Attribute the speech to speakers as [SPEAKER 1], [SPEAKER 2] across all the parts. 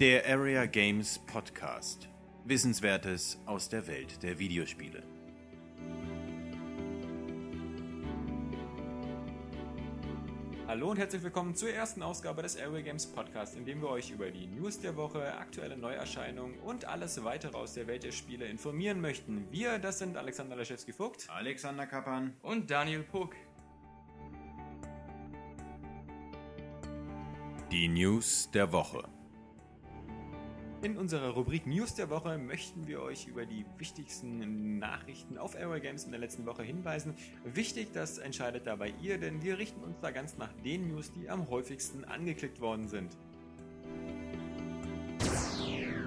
[SPEAKER 1] Der Area Games Podcast. Wissenswertes aus der Welt der Videospiele.
[SPEAKER 2] Hallo und herzlich willkommen zur ersten Ausgabe des Area Games Podcast, in dem wir euch über die News der Woche, aktuelle Neuerscheinungen und alles weitere aus der Welt der Spiele informieren möchten. Wir, das sind Alexander Laschewski-Vogt
[SPEAKER 1] Alexander Kappan.
[SPEAKER 3] und Daniel Puck.
[SPEAKER 1] Die News der Woche.
[SPEAKER 2] In unserer Rubrik News der Woche möchten wir euch über die wichtigsten Nachrichten auf Area Games in der letzten Woche hinweisen. Wichtig, das entscheidet dabei ihr, denn wir richten uns da ganz nach den News, die am häufigsten angeklickt worden sind.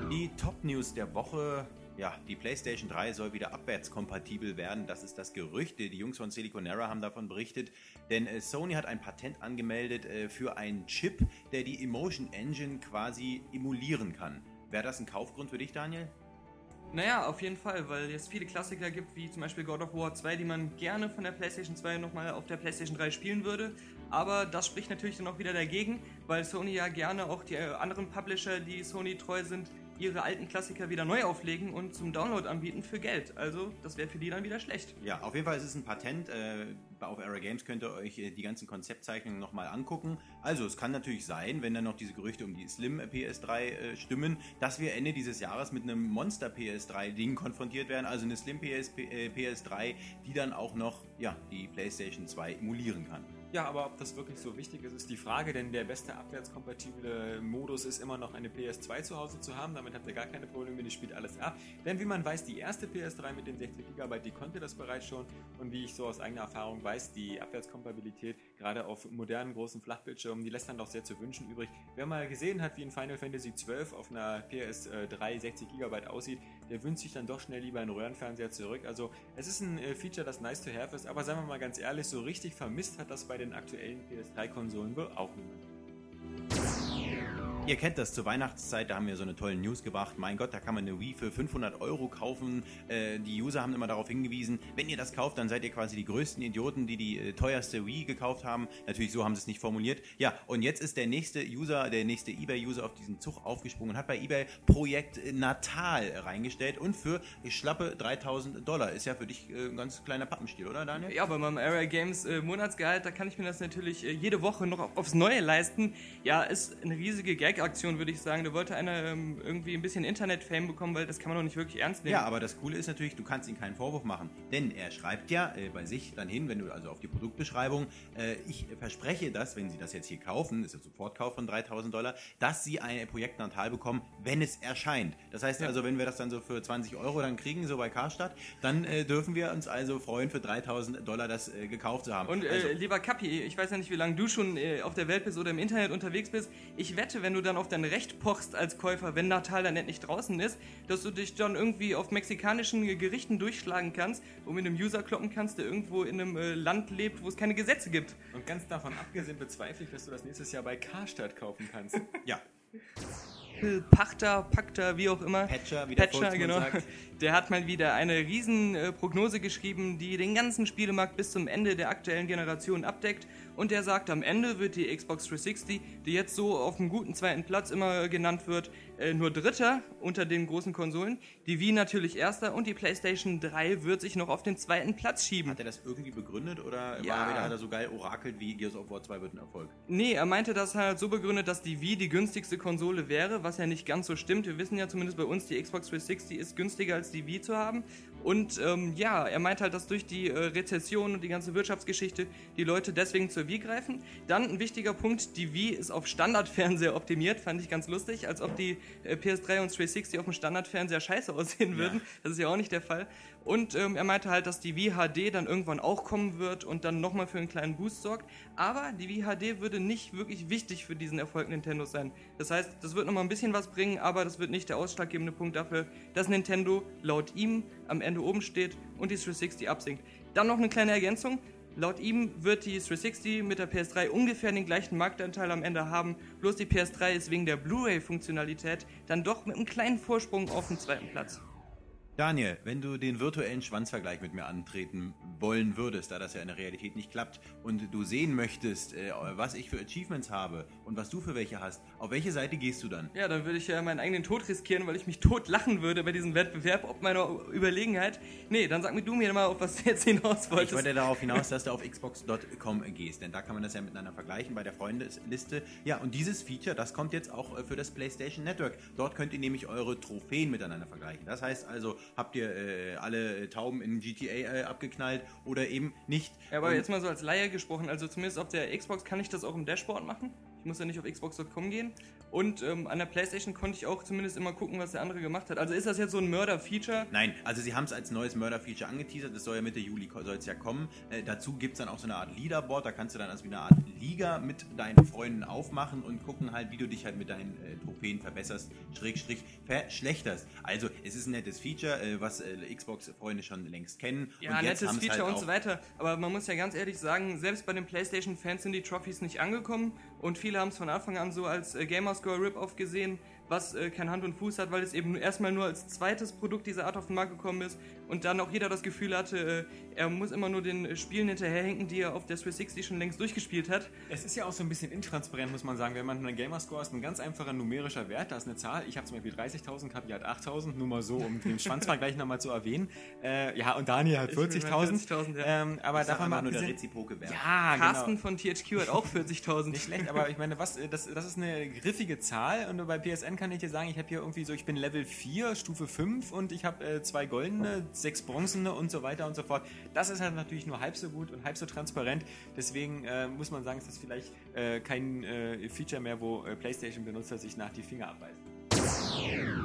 [SPEAKER 1] Die Top-News der Woche. Ja, die PlayStation 3 soll wieder abwärtskompatibel werden. Das ist das Gerücht. Die Jungs von Siliconera haben davon berichtet. Denn äh, Sony hat ein Patent angemeldet äh, für einen Chip, der die Emotion Engine quasi emulieren kann. Wäre das ein Kaufgrund für dich, Daniel?
[SPEAKER 3] Naja, auf jeden Fall, weil es viele Klassiker gibt, wie zum Beispiel God of War 2, die man gerne von der PlayStation 2 nochmal auf der PlayStation 3 spielen würde. Aber das spricht natürlich dann auch wieder dagegen, weil Sony ja gerne auch die äh, anderen Publisher, die Sony treu sind, ihre alten Klassiker wieder neu auflegen und zum Download anbieten für Geld. Also, das wäre für die dann wieder schlecht.
[SPEAKER 1] Ja, auf jeden Fall ist es ein Patent. Äh, auf Era Games könnt ihr euch äh, die ganzen Konzeptzeichnungen nochmal angucken. Also es kann natürlich sein, wenn dann noch diese Gerüchte um die Slim PS3 äh, stimmen, dass wir Ende dieses Jahres mit einem Monster PS3-Ding konfrontiert werden. Also eine Slim PS, äh, PS3, die dann auch noch ja, die PlayStation 2 emulieren kann.
[SPEAKER 2] Ja, aber ob das wirklich so wichtig ist, ist die Frage, denn der beste abwärtskompatible Modus ist immer noch eine PS2 zu Hause zu haben. Damit habt ihr gar keine Probleme, die spielt alles ab. Denn wie man weiß, die erste PS3 mit den 60 GB, die konnte das bereits schon. Und wie ich so aus eigener Erfahrung weiß, die Abwärtskompatibilität gerade auf modernen großen Flachbildschirmen, die lässt dann doch sehr zu wünschen übrig. Wer mal gesehen hat, wie in Final Fantasy XII auf einer PS3 60 GB aussieht, der wünscht sich dann doch schnell lieber einen Röhrenfernseher zurück. Also es ist ein äh, Feature, das nice to have ist, aber sagen wir mal ganz ehrlich, so richtig vermisst hat das bei den aktuellen PS3-Konsolen wohl auch niemand.
[SPEAKER 1] Ihr kennt das zur Weihnachtszeit, da haben wir so eine tolle News gebracht. Mein Gott, da kann man eine Wii für 500 Euro kaufen. Äh, die User haben immer darauf hingewiesen, wenn ihr das kauft, dann seid ihr quasi die größten Idioten, die die äh, teuerste Wii gekauft haben. Natürlich, so haben sie es nicht formuliert. Ja, und jetzt ist der nächste User, der nächste eBay-User auf diesen Zug aufgesprungen und hat bei eBay Projekt Natal reingestellt und für schlappe 3000 Dollar. Ist ja für dich äh, ein ganz kleiner Pappenstiel, oder Daniel?
[SPEAKER 3] Ja, bei meinem Area Games äh, Monatsgehalt, da kann ich mir das natürlich äh, jede Woche noch aufs Neue leisten. Ja, ist eine riesige Gag-Aktion, würde ich sagen. Da wollte einer ähm, irgendwie ein bisschen Internet-Fame bekommen, weil das kann man doch nicht wirklich ernst nehmen.
[SPEAKER 1] Ja, aber das Coole ist natürlich, du kannst ihm keinen Vorwurf machen. Denn er schreibt ja äh, bei sich dann hin, wenn du also auf die Produktbeschreibung, äh, ich verspreche das, wenn Sie das jetzt hier kaufen, ist ja Sofortkauf von 3000 Dollar, dass Sie ein Projekt Natal bekommen, wenn es erscheint. Das heißt also, wenn wir das dann so für 20 Euro dann kriegen, so bei Karstadt, dann äh, dürfen wir uns also freuen, für 3000 Dollar das äh, gekauft zu haben.
[SPEAKER 3] Und äh,
[SPEAKER 1] also,
[SPEAKER 3] lieber Kapi, ich weiß ja nicht, wie lange du schon äh, auf der Welt bist oder im Internet unterwegs bist. Ich wette, wenn du dann auf dein Recht pochst als Käufer, wenn Natal dann endlich draußen ist, dass du dich dann irgendwie auf mexikanischen Gerichten durchschlagen kannst und mit einem User kloppen kannst, der irgendwo in einem äh, Land lebt, wo es keine Gesetze gibt.
[SPEAKER 2] Und ganz davon abgesehen bezweifle ich, dass du das nächstes Jahr bei Karstadt kaufen kannst.
[SPEAKER 1] ja,
[SPEAKER 3] Pachter, Pakter, wie auch immer.
[SPEAKER 1] Patcher, wie der
[SPEAKER 3] Patcher, genau.
[SPEAKER 1] sagt.
[SPEAKER 3] Der hat mal wieder eine riesen äh, Prognose geschrieben, die den ganzen Spielemarkt bis zum Ende der aktuellen Generation abdeckt. Und der sagt, am Ende wird die Xbox 360, die jetzt so auf einem guten zweiten Platz immer genannt wird, äh, nur Dritter unter den großen Konsolen. Die Wii natürlich Erster und die PlayStation 3 wird sich noch auf den zweiten Platz schieben.
[SPEAKER 1] Hat er das irgendwie begründet oder
[SPEAKER 3] Ja.
[SPEAKER 1] war er wieder, hat er so geil orakelt wie Gears of War 2 wird ein Erfolg?
[SPEAKER 3] Nee, er meinte das halt so begründet, dass die Wii die günstigste Konsole wäre, was ja nicht ganz so stimmt. Wir wissen ja zumindest bei uns, die Xbox 360 ist günstiger als die Wii zu haben. Und ähm, ja, er meint halt, dass durch die äh, Rezession und die ganze Wirtschaftsgeschichte die Leute deswegen zur Wii greifen. Dann ein wichtiger Punkt, die Wii ist auf Standardfernseher optimiert, fand ich ganz lustig, als ob die äh, PS3 und 360 auf dem Standardfernseher scheiße aussehen würden. Das ist ja auch nicht der Fall. Und ähm, er meinte halt, dass die Wii HD dann irgendwann auch kommen wird und dann nochmal für einen kleinen Boost sorgt. Aber die Wii HD würde nicht wirklich wichtig für diesen Erfolg Nintendo sein. Das heißt, das wird nochmal ein bisschen was bringen, aber das wird nicht der ausschlaggebende Punkt dafür, dass Nintendo laut ihm am Ende oben steht und die 360 absinkt. Dann noch eine kleine Ergänzung. Laut ihm wird die 360 mit der PS3 ungefähr den gleichen Marktanteil am Ende haben, bloß die PS3 ist wegen der Blu-ray-Funktionalität dann doch mit einem kleinen Vorsprung auf dem zweiten Platz.
[SPEAKER 1] Daniel, wenn du den virtuellen Schwanzvergleich mit mir antreten wollen würdest, da das ja in der Realität nicht klappt, und du sehen möchtest, äh, was ich für Achievements habe und was du für welche hast, auf welche Seite gehst du dann?
[SPEAKER 3] Ja, dann würde ich ja meinen eigenen Tod riskieren, weil ich mich tot lachen würde bei diesem Wettbewerb, ob meiner Überlegenheit. Nee, dann sag mir du mir mal, auf was du jetzt hinaus wolltest.
[SPEAKER 1] Ich wollte darauf hinaus, dass du auf xbox.com gehst, denn da kann man das ja miteinander vergleichen bei der Freundesliste. Ja, und dieses Feature, das kommt jetzt auch äh, für das PlayStation Network. Dort könnt ihr nämlich eure Trophäen miteinander vergleichen. Das heißt also, habt ihr äh, alle Tauben in GTA äh, abgeknallt oder eben nicht.
[SPEAKER 3] Ja, aber Und jetzt mal so als Laie gesprochen, also zumindest auf der Xbox kann ich das auch im Dashboard machen. Ich muss ja nicht auf xbox.com gehen. Und ähm, an der PlayStation konnte ich auch zumindest immer gucken, was der andere gemacht hat. Also ist das jetzt so ein Mörder-Feature?
[SPEAKER 1] Nein, also sie haben es als neues Mörder-Feature angeteasert. Das soll ja Mitte Juli soll es ja kommen. Äh, dazu gibt es dann auch so eine Art Leaderboard. Da kannst du dann als wie eine Art Liga mit deinen Freunden aufmachen und gucken halt, wie du dich halt mit deinen äh, Trophäen verbesserst, Schrägstrich verschlechterst. Also es ist ein nettes Feature, äh, was äh, Xbox-Freunde schon längst kennen.
[SPEAKER 3] Ja,
[SPEAKER 1] und
[SPEAKER 3] nettes Feature halt und so weiter. Aber man muss ja ganz ehrlich sagen, selbst bei den PlayStation-Fans sind die Trophies nicht angekommen und viele haben es von Anfang an so als äh, Gamerscore Rip-Off gesehen was äh, kein Hand und Fuß hat, weil es eben erstmal nur als zweites Produkt dieser Art auf den Markt gekommen ist und dann auch jeder das Gefühl hatte, äh, er muss immer nur den Spielen hinterherhinken, die er auf der 360 schon längst durchgespielt hat.
[SPEAKER 2] Es ist ja auch so ein bisschen intransparent, muss man sagen. Wenn man einen Gamerscore ist, ein ganz einfacher numerischer Wert, da ist eine Zahl. Ich habe zum Beispiel 30.000, Kapi hat 8.000, nur mal so, um den Schwanzvergleich nochmal zu erwähnen. Äh, ja, und Daniel hat 40.000. 40 ja. ähm, aber davon
[SPEAKER 1] mal nur der reziproke Wert.
[SPEAKER 3] Ja, Carsten genau. von THQ hat auch 40.000.
[SPEAKER 2] Nicht schlecht, aber ich meine, was, das, das ist eine griffige Zahl und bei PSN kann ich dir sagen, ich habe hier irgendwie so, ich bin Level 4, Stufe 5 und ich habe äh, zwei goldene, sechs bronzene und so weiter und so fort. Das ist halt natürlich nur halb so gut und halb so transparent. Deswegen äh, muss man sagen, ist das vielleicht äh, kein äh, Feature mehr, wo äh, PlayStation-Benutzer sich nach die Finger abbeißen.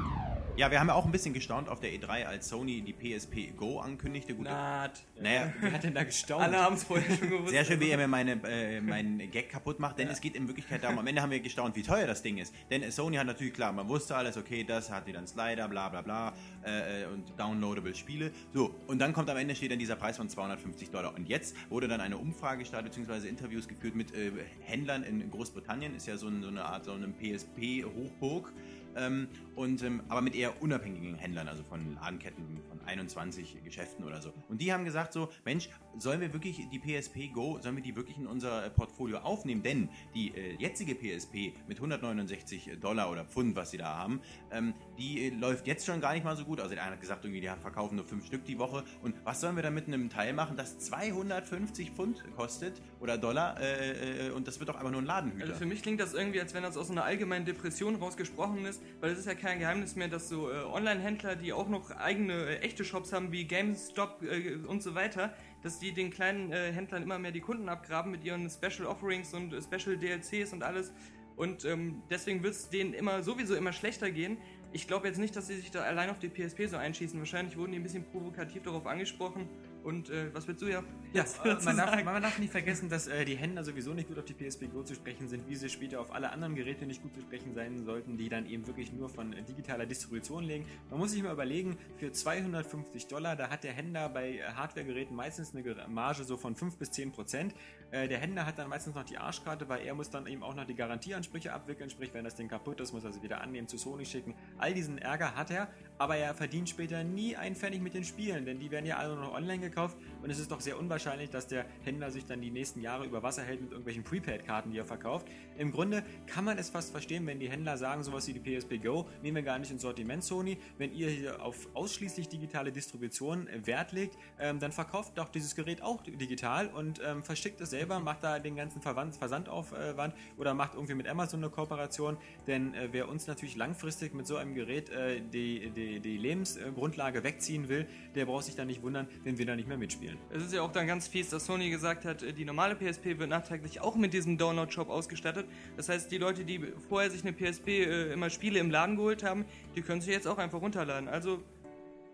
[SPEAKER 1] Ja, wir haben ja auch ein bisschen gestaunt auf der E3, als Sony die PSP Go ankündigte.
[SPEAKER 3] Gute, Naht.
[SPEAKER 1] Naja,
[SPEAKER 2] wer hat denn da gestaunt?
[SPEAKER 3] Alle haben es vorher schon gewusst.
[SPEAKER 1] Sehr schön, wie er mir meine, äh, meinen Gag kaputt macht, denn ja. es geht in Wirklichkeit darum, am Ende haben wir gestaunt, wie teuer das Ding ist. Denn Sony hat natürlich klar, man wusste alles, okay, das hat wieder einen Slider, bla bla bla äh, und downloadable Spiele. So, und dann kommt am Ende steht dann dieser Preis von 250 Dollar. Und jetzt wurde dann eine Umfrage gestartet, beziehungsweise Interviews geführt mit äh, Händlern in Großbritannien, ist ja so, ein, so eine Art, so eine PSP-Hochburg. Ähm, und, ähm, aber mit eher unabhängigen Händlern, also von Ladenketten von 21 Geschäften oder so. Und die haben gesagt so, Mensch, sollen wir wirklich die PSP Go, sollen wir die wirklich in unser Portfolio aufnehmen? Denn die äh, jetzige PSP mit 169 Dollar oder Pfund, was sie da haben, ähm, die läuft jetzt schon gar nicht mal so gut. Also der eine hat gesagt, irgendwie, die verkaufen nur fünf Stück die Woche. Und was sollen wir da mit einem Teil machen, das 250 Pfund kostet oder Dollar äh, äh, und das wird doch einfach nur ein Ladenhüter.
[SPEAKER 3] Also für mich klingt das irgendwie, als wenn das aus einer allgemeinen Depression rausgesprochen ist, weil es ist ja kein Geheimnis mehr, dass so äh, Online-Händler, die auch noch eigene äh, echte Shops haben, wie GameStop äh, und so weiter, dass die den kleinen Händlern immer mehr die Kunden abgraben mit ihren Special Offerings und Special DLCs und alles. Und ähm, deswegen wird es denen immer sowieso immer schlechter gehen. Ich glaube jetzt nicht, dass sie sich da allein auf die PSP so einschießen. Wahrscheinlich wurden die ein bisschen provokativ darauf angesprochen und äh, was willst du ja?
[SPEAKER 2] ja man, darf, man, darf, nicht vergessen, dass äh, die Händler sowieso nicht gut auf die PSP Go zu sprechen sind, wie sie später auf alle anderen Geräte nicht gut zu sprechen sein sollten, die dann eben wirklich nur von äh, digitaler Distribution legen. Man muss sich mal überlegen, für 250 Dollar, da hat der Händler bei äh, Hardware-Geräten meistens eine Marge so von 5 bis 10 Prozent. Äh, der Händler hat dann meistens noch die Arschkarte, weil er muss dann eben auch noch die Garantieansprüche abwickeln, sprich, wenn das Ding kaputt ist, muss er sie wieder annehmen, zu Sony schicken. All diesen Ärger hat er, aber er verdient später nie einen Pfennig mit den Spielen, denn die werden ja alle noch online gekauft und es ist doch sehr unwahrscheinlich, dass der Händler sich dann die nächsten Jahre über Wasser hält mit irgendwelchen Prepaid-Karten, die er verkauft. Im Grunde kann man es fast verstehen, wenn die Händler sagen, sowas wie die PSP Go nehmen wir gar nicht ins Sortiment Sony. Wenn ihr hier auf ausschließlich digitale Distribution Wert legt, ähm, dann verkauft doch dieses Gerät auch digital und ähm, verschickt es selber, macht da den ganzen Versandaufwand oder macht irgendwie mit Amazon eine Kooperation, denn äh, wer uns natürlich langfristig mit so einem Gerät äh, die, die, die Lebensgrundlage wegziehen will, der braucht sich dann nicht wundern, wenn wir nicht mehr mitspielen.
[SPEAKER 3] Es ist ja auch dann ganz fies, dass Sony gesagt hat, die normale PSP wird nachträglich auch mit diesem Download-Shop ausgestattet. Das heißt, die Leute, die vorher sich eine PSP äh, immer Spiele im Laden geholt haben, die können sich jetzt auch einfach runterladen. Also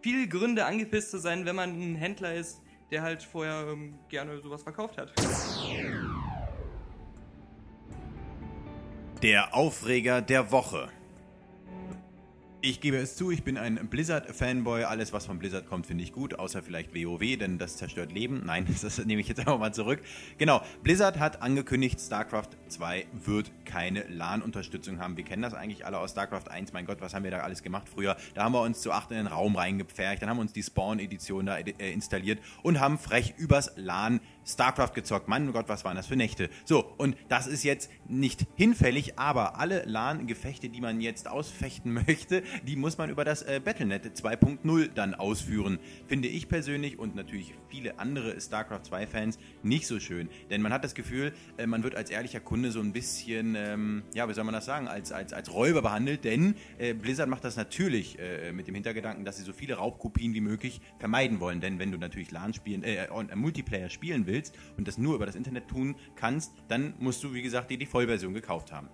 [SPEAKER 3] viel Gründe angepisst zu sein, wenn man ein Händler ist, der halt vorher ähm, gerne sowas verkauft hat.
[SPEAKER 1] Der Aufreger der Woche. Ich gebe es zu, ich bin ein Blizzard-Fanboy. Alles, was von Blizzard kommt, finde ich gut, außer vielleicht WoW, denn das zerstört Leben. Nein, das nehme ich jetzt einfach mal zurück. Genau, Blizzard hat angekündigt, StarCraft 2 wird keine LAN-Unterstützung haben. Wir kennen das eigentlich alle aus StarCraft 1. Mein Gott, was haben wir da alles gemacht früher? Da haben wir uns zu acht in den Raum reingepfercht, dann haben wir uns die Spawn-Edition da äh, installiert und haben frech übers LAN StarCraft gezockt. Mein Gott, was waren das für Nächte? So, und das ist jetzt nicht hinfällig, aber alle LAN-Gefechte, die man jetzt ausfechten möchte, die muss man über das äh, Battlenet 2.0 dann ausführen. Finde ich persönlich und natürlich viele andere StarCraft 2-Fans nicht so schön. Denn man hat das Gefühl, äh, man wird als ehrlicher Kunde so ein bisschen, ähm, ja, wie soll man das sagen, als, als, als Räuber behandelt. Denn äh, Blizzard macht das natürlich äh, mit dem Hintergedanken, dass sie so viele Raubkopien wie möglich vermeiden wollen. Denn wenn du natürlich LAN spielen, äh, Multiplayer spielen willst und das nur über das Internet tun kannst, dann musst du, wie gesagt, dir die Vollversion gekauft haben.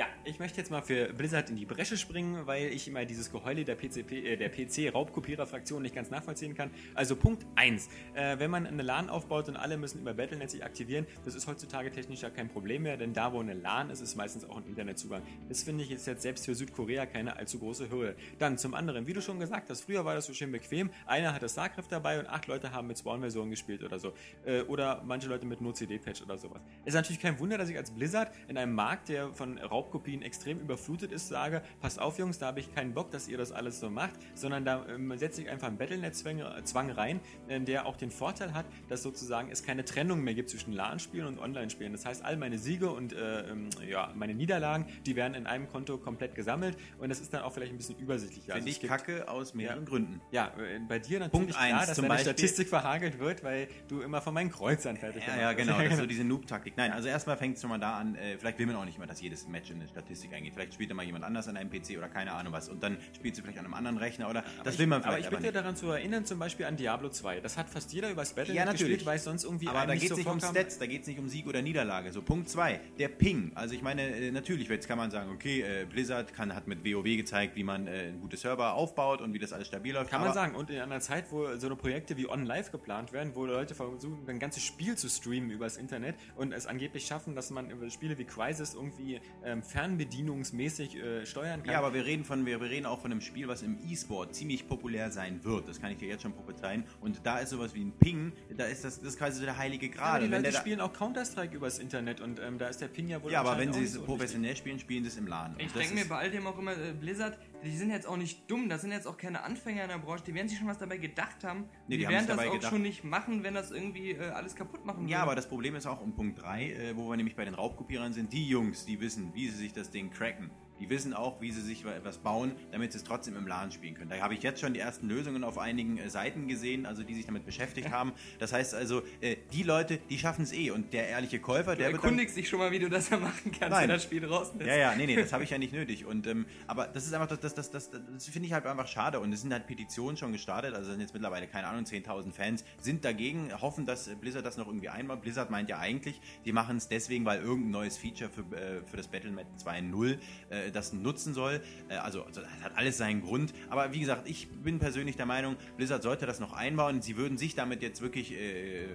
[SPEAKER 2] Ja, ich möchte jetzt mal für Blizzard in die Bresche springen, weil ich immer dieses Geheule der, PCP, äh, PC-Raubkopierer-Fraktion nicht ganz nachvollziehen kann. Also Punkt 1. Äh, wenn man eine LAN aufbaut und alle müssen über Battlenet sich aktivieren, das ist heutzutage technisch ja kein Problem mehr, denn da, wo eine LAN ist, ist meistens auch ein Internetzugang. Das finde ich jetzt selbst für Südkorea keine allzu große Hürde. Dann zum anderen, wie du schon gesagt hast, früher war das so schön bequem. Einer hatte StarCraft dabei und acht Leute haben mit Spawn-Versionen gespielt oder so. Äh, oder manche Leute mit nur CD-Patch oder sowas. Ist natürlich kein Wunder, dass ich als Blizzard in einem Markt, der von Raub Raubkopien extrem überflutet ist, sage, passt auf Jungs, da habe ich keinen Bock, dass ihr das alles so macht, sondern da ähm, setze ich einfach einen Battlenet-Zwang rein, äh, der auch den Vorteil hat, dass sozusagen es keine Trennung mehr gibt zwischen LAN-Spielen und Online-Spielen. Das heißt, all meine Siege und äh, ähm, ja, meine Niederlagen, die werden in einem Konto komplett gesammelt und das ist dann auch vielleicht ein bisschen übersichtlicher.
[SPEAKER 1] Finde also ich kacke aus mehreren
[SPEAKER 2] ja,
[SPEAKER 1] Gründen.
[SPEAKER 2] Ja, äh, bei dir natürlich
[SPEAKER 1] Punkt klar,
[SPEAKER 2] dass
[SPEAKER 1] deine
[SPEAKER 2] Beispiel. Statistik verhagelt wird, weil du immer von meinen Kreuzern fertig
[SPEAKER 1] Ja, ja, genau, das ist so diese Noob-Taktik. Nein, also erstmal fängt es schon mal da an, äh, vielleicht will man auch nicht mal, dass jedes Match in eine Statistik eingeht. Vielleicht spielt da mal jemand anders an einem PC oder keine Ahnung was. Und dann spielt sie vielleicht an einem anderen Rechner oder das will man vielleicht
[SPEAKER 2] Aber ich bitte daran zu erinnern, zum Beispiel an Diablo 2. Das hat fast jeder übers Battle
[SPEAKER 1] ja,
[SPEAKER 2] gespielt, weil es sonst irgendwie
[SPEAKER 1] Aber da geht es nicht um Stats, da geht es nicht um Sieg oder Niederlage. So, Punkt 2, der Ping. Also ich meine, äh, natürlich, jetzt kann man sagen, okay, äh, Blizzard kann, hat mit WoW gezeigt, wie man äh, gute Server aufbaut und wie das alles stabil läuft.
[SPEAKER 2] Kann man sagen. Und in einer Zeit, wo so eine Projekte wie On Live geplant werden, wo Leute versuchen, ein ganzes Spiel zu streamen übers Internet und es angeblich schaffen, dass man über Spiele wie Crisis irgendwie ähm, fernbedienungsmäßig äh, steuern kann.
[SPEAKER 1] Ja, aber wir reden, von, wir, wir reden auch von einem Spiel, was im E-Sport ziemlich populär sein wird. Das kann ich dir jetzt schon prophezeien. Und da ist sowas wie ein Ping, da ist das, das ist quasi so der heilige Gral.
[SPEAKER 2] Ja, die Leute spielen auch Counter-Strike übers Internet und ähm, da ist der Ping ja wohl
[SPEAKER 1] Ja, aber wenn sie es so professionell spielen, spielen sie es im Laden.
[SPEAKER 3] Ich denke mir bei all dem auch immer, äh, Blizzard, die sind jetzt auch nicht dumm, das sind jetzt auch keine Anfänger in der Branche, die werden sich schon was dabei gedacht haben. Nee, die, die werden das auch gedacht. schon nicht machen, wenn das irgendwie äh, alles kaputt machen
[SPEAKER 1] würde. Ja, aber das Problem ist auch um Punkt 3, äh, wo wir nämlich bei den Raubkopierern sind, die Jungs, die wissen, wie sie sich das Ding cracken. Die wissen auch, wie sie sich etwas bauen, damit sie es trotzdem im LAN spielen können. Da habe ich jetzt schon die ersten Lösungen auf einigen äh, Seiten gesehen, also die sich damit beschäftigt haben. Das heißt also, äh, die Leute, die schaffen es eh. Und der ehrliche Käufer,
[SPEAKER 3] du
[SPEAKER 1] der
[SPEAKER 3] erkundigst dich schon mal, wie du das ja machen kannst, Nein. wenn das Spiel draußen ist.
[SPEAKER 1] Ja, ja, nee, nee, das habe ich ja nicht nötig. Und, ähm, aber das ist einfach, das, das, das, das, das finde ich halt einfach schade. Und es sind halt Petitionen schon gestartet, also sind jetzt mittlerweile, keine Ahnung, 10.000 Fans, sind dagegen, hoffen, dass Blizzard das noch irgendwie einbaut. Blizzard meint ja eigentlich, die machen es deswegen, weil irgendein neues Feature für, äh, für das Battlenet 2.0 äh, das nutzen soll. Äh, also, also das hat alles seinen Grund. Aber wie gesagt, ich bin persönlich der Meinung, Blizzard sollte das noch einbauen. Sie würden sich damit jetzt wirklich, äh,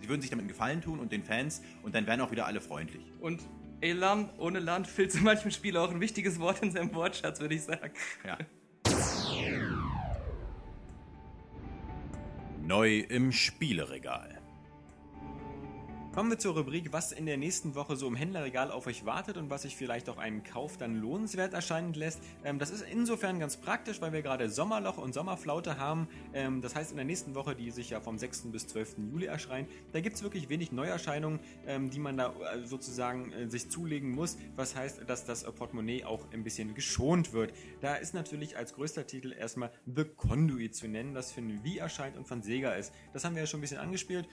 [SPEAKER 1] sie würden sich damit einen Gefallen tun und den Fans und dann wären auch wieder alle freundlich.
[SPEAKER 3] Und Elan ohne Land fehlt in manchem Spiel auch ein wichtiges Wort in seinem Wortschatz, würde ich sagen.
[SPEAKER 1] Ja. Neu im Spieleregal.
[SPEAKER 2] Kommen wir zur Rubrik, was in der nächsten Woche so im Händlerregal auf euch wartet und was sich vielleicht auch einen Kauf dann lohnenswert erscheinen lässt. Ähm, das ist insofern ganz praktisch, weil wir gerade Sommerloch und Sommerflaute haben. Ähm, das heißt, in der nächsten Woche, die sich ja vom 6. bis 12. Juli erscheint, da gibt es wirklich wenig Neuerscheinungen, ähm, die man da äh, sozusagen äh, sich zulegen muss. Was heißt, dass das Portemonnaie auch ein bisschen geschont wird. Da ist natürlich als größter Titel erstmal The Conduit zu nennen, das für Wii erscheint und von Sega ist. Das haben wir ja schon ein bisschen angespielt.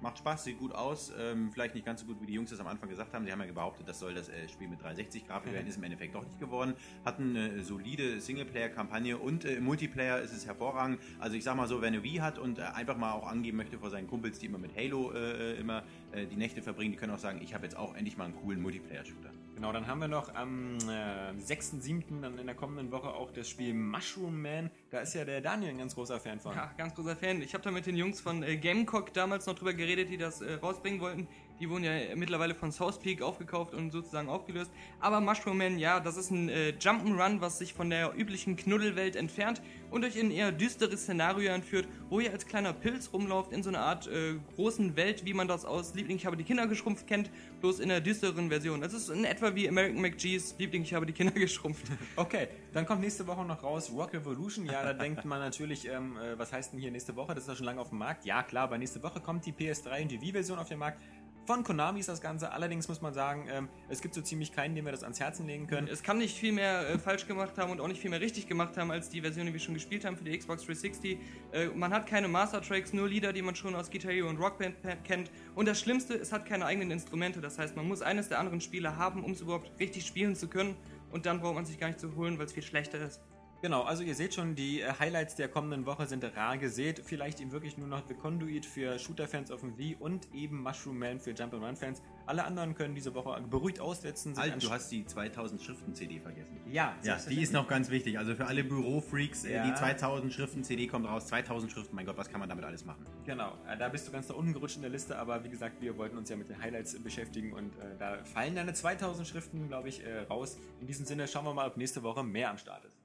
[SPEAKER 1] Macht Spaß, sieht gut aus. Ähm, vielleicht nicht ganz so gut, wie die Jungs das am Anfang gesagt haben. Die haben ja behauptet, das soll das äh, Spiel mit 360-Grafik werden. Ist im Endeffekt doch nicht geworden. Hat eine solide Singleplayer-Kampagne und äh, im Multiplayer ist es hervorragend. Also ich sag mal so, wer eine Wii hat und äh, einfach mal auch angeben möchte vor seinen Kumpels, die immer mit Halo äh, immer äh, die Nächte verbringen, die können auch sagen, ich habe jetzt auch endlich mal einen coolen Multiplayer-Shooter.
[SPEAKER 2] Genau, dann haben wir noch am äh, 6.7. dann in der kommenden Woche auch das Spiel Mushroom Man. Da ist ja der Daniel ein ganz großer Fan von.
[SPEAKER 3] Ja, ganz großer Fan. Ich habe da mit den Jungs von äh, Gamecock damals noch drüber geredet, die das äh, rausbringen wollten. Die wurden ja mittlerweile von South Peak aufgekauft und sozusagen aufgelöst. Aber Mushroom Man, ja, das ist ein äh, Jump'n'Run, was sich von der üblichen Knuddelwelt entfernt und euch in ein eher düsteres Szenario entführt, wo ihr als kleiner Pilz rumlauft in so einer Art äh, großen Welt, wie man das aus Liebling, ich habe die Kinder geschrumpft kennt, bloß in einer düsteren Version. Das ist in etwa wie American McGee's Liebling, ich habe die Kinder geschrumpft.
[SPEAKER 2] Okay, dann kommt nächste Woche noch raus Rock Revolution. Ja, da denkt man natürlich, ähm, äh, was heißt denn hier nächste Woche? Das ist ja schon lange auf dem Markt. Ja, klar, aber nächste Woche kommt die PS3 und die Wii-Version auf den Markt. Von Konami ist das Ganze. Allerdings muss man sagen, ähm, es gibt so ziemlich keinen, dem wir das ans Herzen legen können.
[SPEAKER 3] Es kann nicht viel mehr äh, falsch gemacht haben und auch nicht viel mehr richtig gemacht haben als die Version, die wir schon gespielt haben für die Xbox 360. Äh, man hat keine Master Tracks, nur Lieder, die man schon aus Guitar Hero und Rockband kennt. Und das Schlimmste, es hat keine eigenen Instrumente. Das heißt, man muss eines der anderen Spiele haben, um es überhaupt richtig spielen zu können. Und dann braucht man sich gar nicht zu holen, weil es viel schlechter ist.
[SPEAKER 2] Genau, also ihr seht schon, die äh, Highlights der kommenden Woche sind rar gesät. Vielleicht eben wirklich nur noch The Conduit für Shooter-Fans auf dem Wii und eben Mushroom Man für Jump'n'Run-Fans. Alle anderen können diese Woche beruhigt aussetzen.
[SPEAKER 1] Halt, du hast die 2000 Schriften-CD vergessen.
[SPEAKER 2] Ja,
[SPEAKER 1] Ja, die ist noch ganz wichtig. Also für alle Bürofreaks, äh,
[SPEAKER 2] Ja.
[SPEAKER 1] die 2000 Schriften-CD kommt raus. 2000 Schriften, mein Gott, was kann man damit alles machen?
[SPEAKER 2] Genau, äh, da bist du ganz da unten gerutscht in der Liste, aber wie gesagt, wir wollten uns ja mit den Highlights beschäftigen und äh, da fallen deine 2000 Schriften, glaube ich, äh, raus. In diesem Sinne schauen wir mal, ob nächste Woche mehr am Start ist.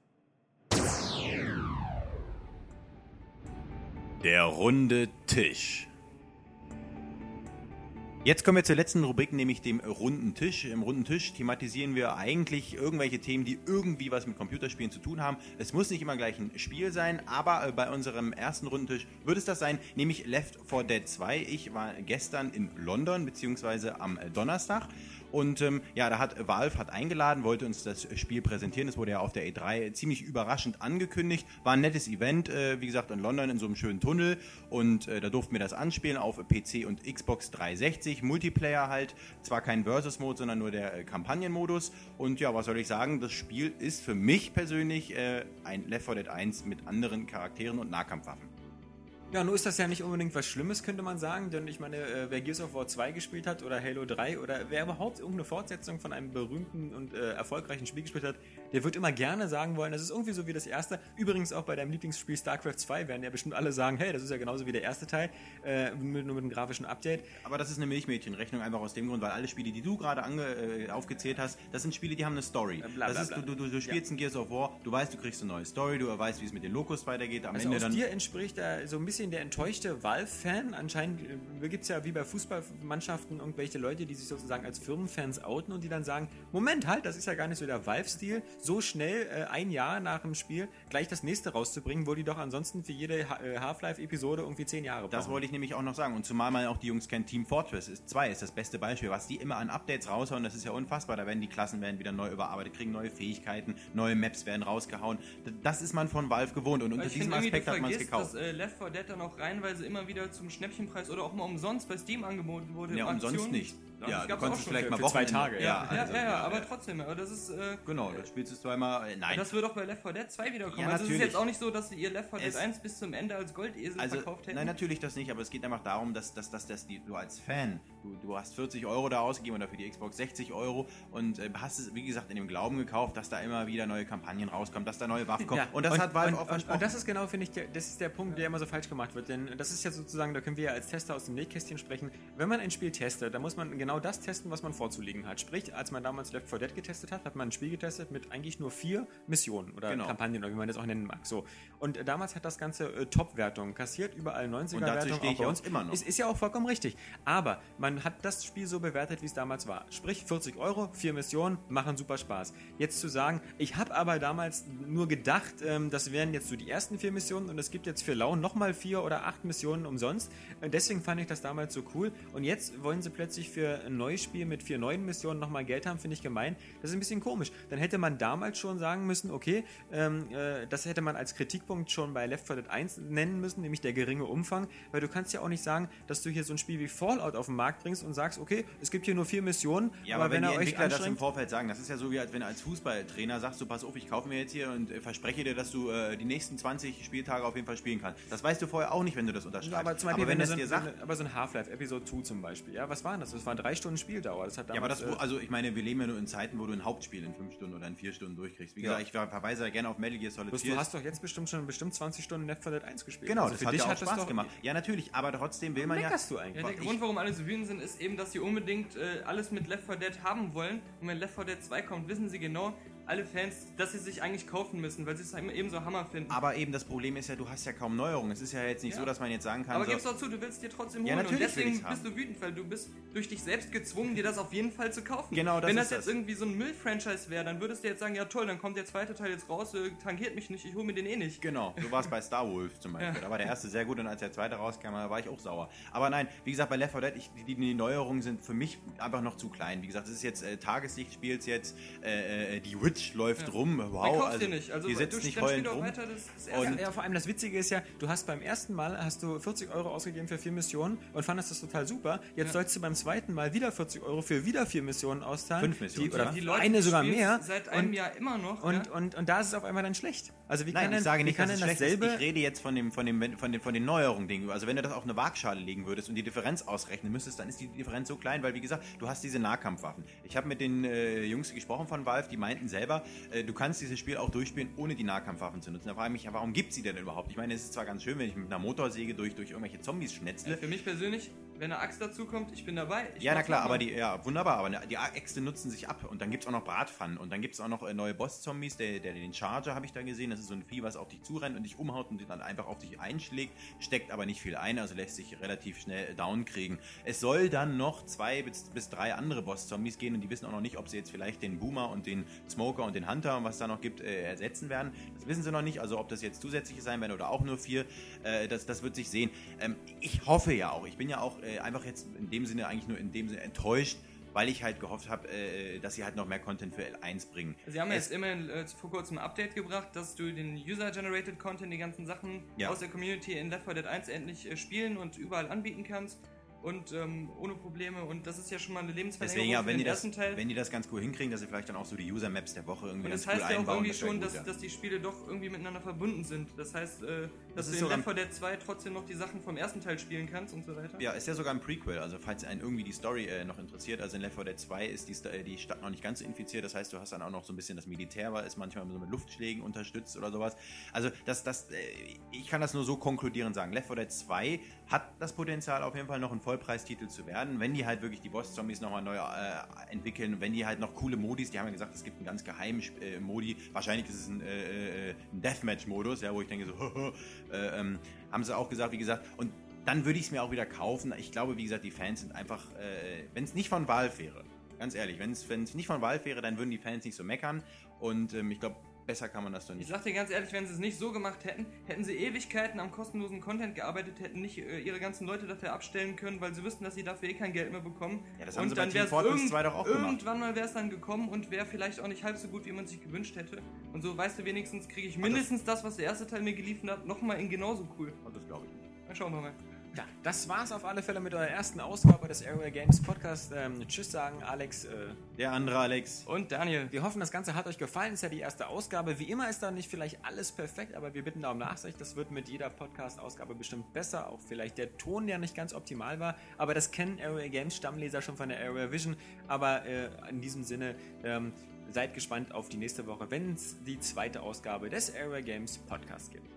[SPEAKER 1] Der runde Tisch. Jetzt kommen wir zur letzten Rubrik, nämlich dem runden Tisch. Im runden Tisch thematisieren wir eigentlich irgendwelche Themen, die irgendwie was mit Computerspielen zu tun haben. Es muss nicht immer gleich ein Spiel sein, aber äh, bei unserem ersten runden Tisch wird es das sein, nämlich Left 4 Dead 2. Ich war gestern in London, beziehungsweise am äh, Donnerstag. Und ähm, ja, da hat Valve hat eingeladen, wollte uns das Spiel präsentieren. Das wurde ja auf der E3 ziemlich überraschend angekündigt. War ein nettes Event, äh, wie gesagt, in London in so einem schönen Tunnel. Und äh, da durften wir das anspielen auf PC und Xbox 360. Multiplayer halt. Zwar kein Versus-Mode, sondern nur der äh, Kampagnenmodus. Und ja, was soll ich sagen? Das Spiel ist für mich persönlich äh, ein Left 4 Dead 1 mit anderen Charakteren und Nahkampfwaffen.
[SPEAKER 2] Ja, nur ist das ja nicht unbedingt was Schlimmes, könnte man sagen, denn ich meine, äh, wer Gears of War 2 gespielt hat oder Halo 3 oder wer überhaupt irgendeine Fortsetzung von einem berühmten und äh, erfolgreichen Spiel gespielt hat, der wird immer gerne sagen wollen, das ist irgendwie so wie das erste. Übrigens auch bei deinem Lieblingsspiel StarCraft 2 werden ja bestimmt alle sagen, hey, das ist ja genauso wie der erste Teil, äh, mit, nur mit einem grafischen Update.
[SPEAKER 1] Aber das ist eine Milchmädchenrechnung einfach aus dem Grund, weil alle Spiele, die du gerade äh, aufgezählt hast, das sind Spiele, die haben eine Story.
[SPEAKER 2] Äh, bla,
[SPEAKER 1] das
[SPEAKER 2] bla,
[SPEAKER 1] ist,
[SPEAKER 2] bla.
[SPEAKER 1] Du, du, du spielst ein Gears of War, du weißt, du kriegst eine neue Story, du weißt, wie es mit den Locust weitergeht. Am
[SPEAKER 2] Also
[SPEAKER 1] Ende
[SPEAKER 2] aus
[SPEAKER 1] dann.
[SPEAKER 2] dir entspricht da so ein bisschen der enttäuschte Valve-Fan. Anscheinend gibt es ja wie bei Fußballmannschaften irgendwelche Leute, die sich sozusagen als Firmenfans outen und die dann sagen, Moment, halt, das ist ja gar nicht so der Valve-Stil, so schnell äh, ein Jahr nach dem Spiel gleich das nächste rauszubringen, wo die doch ansonsten für jede äh, Half-Life-Episode irgendwie zehn Jahre brauchen.
[SPEAKER 1] Das wollte ich nämlich auch noch sagen. Und zumal man auch die Jungs kennt, Team Fortress ist 2 ist das beste Beispiel, was die immer an Updates raushauen, das ist ja unfassbar. Da werden die Klassen werden wieder neu überarbeitet, kriegen neue Fähigkeiten, neue Maps werden rausgehauen. Das ist man von Valve gewohnt und unter diesem Aspekt hat man es gekauft.
[SPEAKER 3] dass äh, Left 4 Dead dann auch reihenweise immer wieder zum Schnäppchenpreis oder auch mal umsonst bei Steam angeboten wurde.
[SPEAKER 1] ja, umsonst nicht.
[SPEAKER 3] Ja,
[SPEAKER 1] Ja,
[SPEAKER 3] das
[SPEAKER 1] du konntest vielleicht mal
[SPEAKER 2] für zwei. Tage,
[SPEAKER 3] Ja, ja,
[SPEAKER 1] also,
[SPEAKER 3] ja, ja, aber trotzdem, aber das ist. Äh,
[SPEAKER 1] Genau, das spielst du zweimal. Äh, nein.
[SPEAKER 3] das wird auch bei Left 4 Dead 2 wiederkommen.
[SPEAKER 1] Ja,
[SPEAKER 3] also es ist jetzt auch nicht so, dass sie ihr Left 4 Dead
[SPEAKER 1] Es-
[SPEAKER 3] 1 bis zum Ende als Goldesel
[SPEAKER 1] Also,
[SPEAKER 3] verkauft hätten.
[SPEAKER 1] nein, natürlich das nicht, aber es geht einfach darum, dass, dass, dass, dass die, du als Fan, du, du hast 40 Euro da ausgegeben oder für die Xbox 60 Euro und äh, hast es, wie gesagt, in dem Glauben gekauft, dass da immer wieder neue Kampagnen rauskommen, dass da neue Waffen kommen.
[SPEAKER 2] Ja,
[SPEAKER 1] und das hat Valve
[SPEAKER 2] und,
[SPEAKER 1] auch
[SPEAKER 2] und,
[SPEAKER 1] versprochen.
[SPEAKER 2] und das ist genau, finde ich, der, das ist der Punkt, der immer so falsch gemacht wird. Denn das ist ja sozusagen, da können wir ja als Tester aus dem Nähkästchen sprechen. Wenn man ein Spiel testet, dann muss man genau das testen, was man vorzulegen hat. Sprich, als man damals Left 4 Dead getestet hat, hat man ein Spiel getestet mit eigentlich nur vier Missionen oder
[SPEAKER 1] Genau.
[SPEAKER 2] Kampagnen oder wie man das auch nennen mag. So. Und äh, damals hat das Ganze äh, Top-Wertungen kassiert, überall 90er
[SPEAKER 1] Und dazu
[SPEAKER 2] Wertungen.
[SPEAKER 1] stehe ich
[SPEAKER 2] auch bei uns.
[SPEAKER 1] immer noch.
[SPEAKER 2] Ist, ist ja auch vollkommen richtig. Aber man hat das Spiel so bewertet, wie es damals war. Sprich, 40 Euro, vier Missionen, machen super Spaß. Jetzt zu sagen, ich habe aber damals nur gedacht, ähm, das wären jetzt so die ersten vier Missionen und es gibt jetzt für Lau nochmal vier oder acht Missionen umsonst. Äh, deswegen fand ich das damals so cool. Und jetzt wollen sie plötzlich für ein neues Spiel mit vier neuen Missionen nochmal Geld haben, finde ich gemein. Das ist ein bisschen komisch. Dann hätte man damals schon sagen müssen, okay, ähm, äh, das hätte man als Kritikpunkt schon bei Left 4 Dead 1 nennen müssen, nämlich der geringe Umfang, weil du kannst ja auch nicht sagen, dass du hier so ein Spiel wie Fallout auf den Markt bringst und sagst, okay, es gibt hier nur vier Missionen,
[SPEAKER 1] Ja, aber, wenn,
[SPEAKER 2] er
[SPEAKER 1] die Entwickler das im Vorfeld sagen, das ist ja so wie als wenn du als Fußballtrainer sagst, du pass auf, ich kaufe mir jetzt hier und äh, verspreche dir, dass du äh, die nächsten 20 Spieltage auf jeden Fall spielen kannst. Das weißt du vorher auch nicht, wenn du das unterschreibst.
[SPEAKER 2] Ja, aber zum Beispiel,
[SPEAKER 1] wenn,
[SPEAKER 2] wenn,
[SPEAKER 1] das dir
[SPEAKER 2] so, ein-
[SPEAKER 1] sagt,
[SPEAKER 2] so aber so ein Half-Life Episode 2 zum Beispiel, ja, was war denn das? Das war drei Stunden Spieldauer. Das hat
[SPEAKER 1] ja, aber
[SPEAKER 2] damals,
[SPEAKER 1] das, wo-
[SPEAKER 2] äh,
[SPEAKER 1] also ich meine, wir leben ja nur in Zeiten, wo du ein Hauptspiel in 5 Stunden oder in 4 Stunden durchkriegst. Wie
[SPEAKER 2] Ja.
[SPEAKER 1] gesagt, ich ver- verweise ja gerne auf Metal Gear Solid
[SPEAKER 2] bloß
[SPEAKER 1] 4.
[SPEAKER 2] du hast doch jetzt bestimmt schon bestimmt 20 Stunden Left 4 Dead 1 gespielt.
[SPEAKER 1] genau,
[SPEAKER 2] Also
[SPEAKER 1] das
[SPEAKER 2] für
[SPEAKER 1] hat
[SPEAKER 2] dich
[SPEAKER 1] ja auch
[SPEAKER 2] hat das
[SPEAKER 1] Spaß
[SPEAKER 2] doch
[SPEAKER 1] gemacht. Ja, natürlich, aber trotzdem will man ja...
[SPEAKER 2] Du eigentlich?
[SPEAKER 3] ja, der
[SPEAKER 1] ich-
[SPEAKER 3] Grund, warum alle so wütend sind, ist eben, dass sie unbedingt äh, alles mit Left 4 Dead haben wollen. Und wenn Left 4 Dead 2 kommt, wissen sie genau, alle Fans, dass sie sich eigentlich kaufen müssen, weil sie es eben so Hammer finden.
[SPEAKER 1] Aber eben das Problem ist ja, du hast ja kaum Neuerungen. Es ist ja jetzt nicht
[SPEAKER 3] Ja.
[SPEAKER 1] so, dass man jetzt sagen kann,
[SPEAKER 3] Aber
[SPEAKER 1] so,
[SPEAKER 3] gib's doch zu, du willst dir trotzdem holen.
[SPEAKER 1] Ja,
[SPEAKER 3] und
[SPEAKER 1] natürlich will
[SPEAKER 3] deswegen bist du wütend, weil du bist durch dich selbst gezwungen, dir das auf jeden Fall zu kaufen.
[SPEAKER 1] Genau, das
[SPEAKER 3] Wenn
[SPEAKER 1] ist
[SPEAKER 3] das jetzt
[SPEAKER 1] das.
[SPEAKER 3] irgendwie so ein Müll-Franchise wäre, dann würdest du jetzt sagen, ja toll, dann kommt der zweite Teil jetzt raus, äh, tangiert mich nicht, ich hole mir den eh nicht.
[SPEAKER 1] Genau, so war es bei Star Wolf zum Beispiel.
[SPEAKER 3] Ja.
[SPEAKER 1] Da war der erste sehr gut und als der zweite rauskam, da war ich auch sauer. Aber nein, wie gesagt, bei Left 4 Dead, ich, die, die Neuerungen sind für mich einfach noch zu klein. Wie gesagt, es ist jetzt äh, Tageslicht, spielst jetzt, äh, äh, die Witch läuft
[SPEAKER 3] Ja.
[SPEAKER 1] rum, wow.
[SPEAKER 3] kaufst du dir nicht. Also
[SPEAKER 1] die
[SPEAKER 3] du,
[SPEAKER 1] sitzt
[SPEAKER 3] dann
[SPEAKER 1] nicht heulend rum.
[SPEAKER 3] weiter das, das
[SPEAKER 1] Und-
[SPEAKER 3] erste.
[SPEAKER 2] Ja, vor allem das Witzige ist ja, du hast beim ersten Mal hast du 40 Euro ausgegeben für vier Missionen und fandest das total super. Jetzt
[SPEAKER 3] Ja.
[SPEAKER 2] sollst du beim zweiten Mal wieder 40 Euro für wieder vier Missionen auszahlen.
[SPEAKER 1] Fünf Missionen
[SPEAKER 2] Die, oder
[SPEAKER 3] die Leute
[SPEAKER 2] eine sogar mehr.
[SPEAKER 3] Seit einem
[SPEAKER 2] und,
[SPEAKER 3] Jahr immer noch.
[SPEAKER 2] und,
[SPEAKER 3] ja?
[SPEAKER 2] und, und da ist es auf einmal dann schlecht. Also wie
[SPEAKER 1] Nein,
[SPEAKER 2] kann denn,
[SPEAKER 1] ich sage
[SPEAKER 2] wie
[SPEAKER 1] nicht, dass es
[SPEAKER 2] denn
[SPEAKER 1] schlecht ist.
[SPEAKER 2] dasselbe
[SPEAKER 1] Ich rede jetzt von, dem, von, dem, von, den, von den Neuerungen Dingen. Also wenn du das auf eine Waagschale legen würdest und die Differenz ausrechnen müsstest, dann ist die Differenz so klein, weil wie gesagt, du hast diese Nahkampfwaffen. Ich habe mit den äh, Jungs gesprochen von Valve, die meinten selber, äh, du kannst dieses Spiel auch durchspielen, ohne die Nahkampfwaffen zu nutzen. Da frage ich mich, ja, warum gibt sie denn überhaupt? Ich meine, es ist zwar ganz schön, wenn ich mit einer Motorsäge durch, durch irgendwelche Zombies schnetzle,
[SPEAKER 3] Für mich persönlich, wenn eine Axt dazu kommt, ich bin dabei. Ich
[SPEAKER 1] ja, na klar, aber die, ja, wunderbar, aber die Äxte nutzen sich ab und dann gibt es auch noch Bratpfannen und dann gibt es auch noch äh, neue Boss-Zombies, der, der den Charger habe ich da gesehen, das ist so ein Vieh, was auf dich zurennt und dich umhaut und dann einfach auf dich einschlägt, steckt aber nicht viel ein, also lässt sich relativ schnell äh, down kriegen. Es soll dann noch zwei bis, bis drei andere Boss-Zombies gehen und die wissen auch noch nicht, ob sie jetzt vielleicht den Boomer und den Smoker und den Hunter und was da noch gibt, äh, ersetzen werden. Das wissen sie noch nicht, also ob das jetzt zusätzliche sein werden oder auch nur vier, äh, das, das wird sich sehen. Ähm, ich hoffe ja auch, ich bin ja auch äh, einfach jetzt in dem Sinne eigentlich nur in dem Sinne enttäuscht, weil ich halt gehofft habe, äh, dass sie halt noch mehr Content für L1 bringen.
[SPEAKER 3] Sie haben
[SPEAKER 1] Es-
[SPEAKER 3] jetzt immerhin äh, vor kurzem ein Update gebracht, dass du den User-Generated Content, die ganzen Sachen
[SPEAKER 1] Ja.
[SPEAKER 3] aus der Community in Left 4 Dead 1 endlich äh, spielen und überall anbieten kannst. Und ähm, ohne Probleme. Und das ist ja schon mal eine Lebensverlängerung
[SPEAKER 1] Deswegen ja, wenn die, das,
[SPEAKER 3] Teil.
[SPEAKER 1] wenn die das ganz cool hinkriegen, dass sie vielleicht dann auch so die User-Maps der Woche irgendwie
[SPEAKER 3] und
[SPEAKER 1] ganz
[SPEAKER 3] das heißt
[SPEAKER 1] cool
[SPEAKER 3] ja auch
[SPEAKER 1] einbauen,
[SPEAKER 3] irgendwie
[SPEAKER 1] das
[SPEAKER 3] schon,
[SPEAKER 1] gut,
[SPEAKER 3] dass,
[SPEAKER 1] ja.
[SPEAKER 3] dass die Spiele doch irgendwie miteinander verbunden sind. Das heißt, äh, dass
[SPEAKER 1] ist
[SPEAKER 3] du in Left 4 Dead 2 trotzdem noch die Sachen vom ersten Teil spielen kannst und so weiter.
[SPEAKER 1] Ja, ist ja sogar ein Prequel, also falls einen irgendwie die Story äh, noch interessiert, also in Left 4 Dead 2 ist die, äh, die Stadt noch nicht ganz so infiziert, das heißt, du hast dann auch noch so ein bisschen das Militär, weil es manchmal so mit Luftschlägen unterstützt oder sowas. Also das, das, äh, ich kann das nur so konkludierend sagen, Left 4 Dead 2 hat das Potenzial auf jeden Fall noch ein Vollpreistitel zu werden, wenn die halt wirklich die Boss-Zombies nochmal neu äh, entwickeln, wenn die halt noch coole Modis, die haben ja gesagt, es gibt einen ganz geheimen äh, Modi, wahrscheinlich ist es ein, äh, äh, ein Deathmatch-Modus, ja, wo ich denke so, äh, ähm, haben sie auch gesagt, wie gesagt, und dann würde ich es mir auch wieder kaufen. Ich glaube, wie gesagt, die Fans sind einfach, äh, wenn es nicht von Valve wäre, ganz ehrlich, wenn es nicht von Valve wäre, dann würden die Fans nicht so meckern. Und ähm, ich glaube, besser kann man das doch
[SPEAKER 3] Ich
[SPEAKER 1] nicht.
[SPEAKER 3] sag dir ganz ehrlich, wenn sie es nicht so gemacht hätten, hätten sie Ewigkeiten am kostenlosen Content gearbeitet, hätten nicht äh, ihre ganzen Leute dafür abstellen können, weil sie wüssten, dass sie dafür eh kein Geld mehr bekommen.
[SPEAKER 1] Ja, das haben sie
[SPEAKER 3] und dann
[SPEAKER 1] bei Team Fortress
[SPEAKER 3] irgend-
[SPEAKER 1] 2 doch auch gemacht.
[SPEAKER 3] Irgendwann mal wäre es dann gekommen und wäre vielleicht auch nicht halb so gut, wie man sich gewünscht hätte. Und so weißt du wenigstens, kriege ich mindestens das, was der erste Teil mir geliefert hat, nochmal in genauso cool.
[SPEAKER 1] Und das glaube ich nicht.
[SPEAKER 3] Dann schauen wir mal.
[SPEAKER 2] Ja, das war's auf alle Fälle mit eurer ersten Ausgabe des Airway Games Podcast. Ähm, tschüss sagen, Alex. Äh,
[SPEAKER 1] Der andere Alex.
[SPEAKER 3] Und Daniel.
[SPEAKER 2] wir hoffen, das Ganze hat euch gefallen. Ist ja die erste Ausgabe. Wie immer ist da nicht vielleicht alles perfekt, aber wir bitten da um Nachsicht. Das wird mit jeder Podcast-Ausgabe bestimmt besser. Auch vielleicht der Ton, der nicht ganz optimal war. Aber das kennen Airway Games Stammleser schon von der Airway Vision. Aber äh, in diesem Sinne, ähm, seid gespannt auf die nächste Woche, wenn es die zweite Ausgabe des Airway Games Podcast gibt.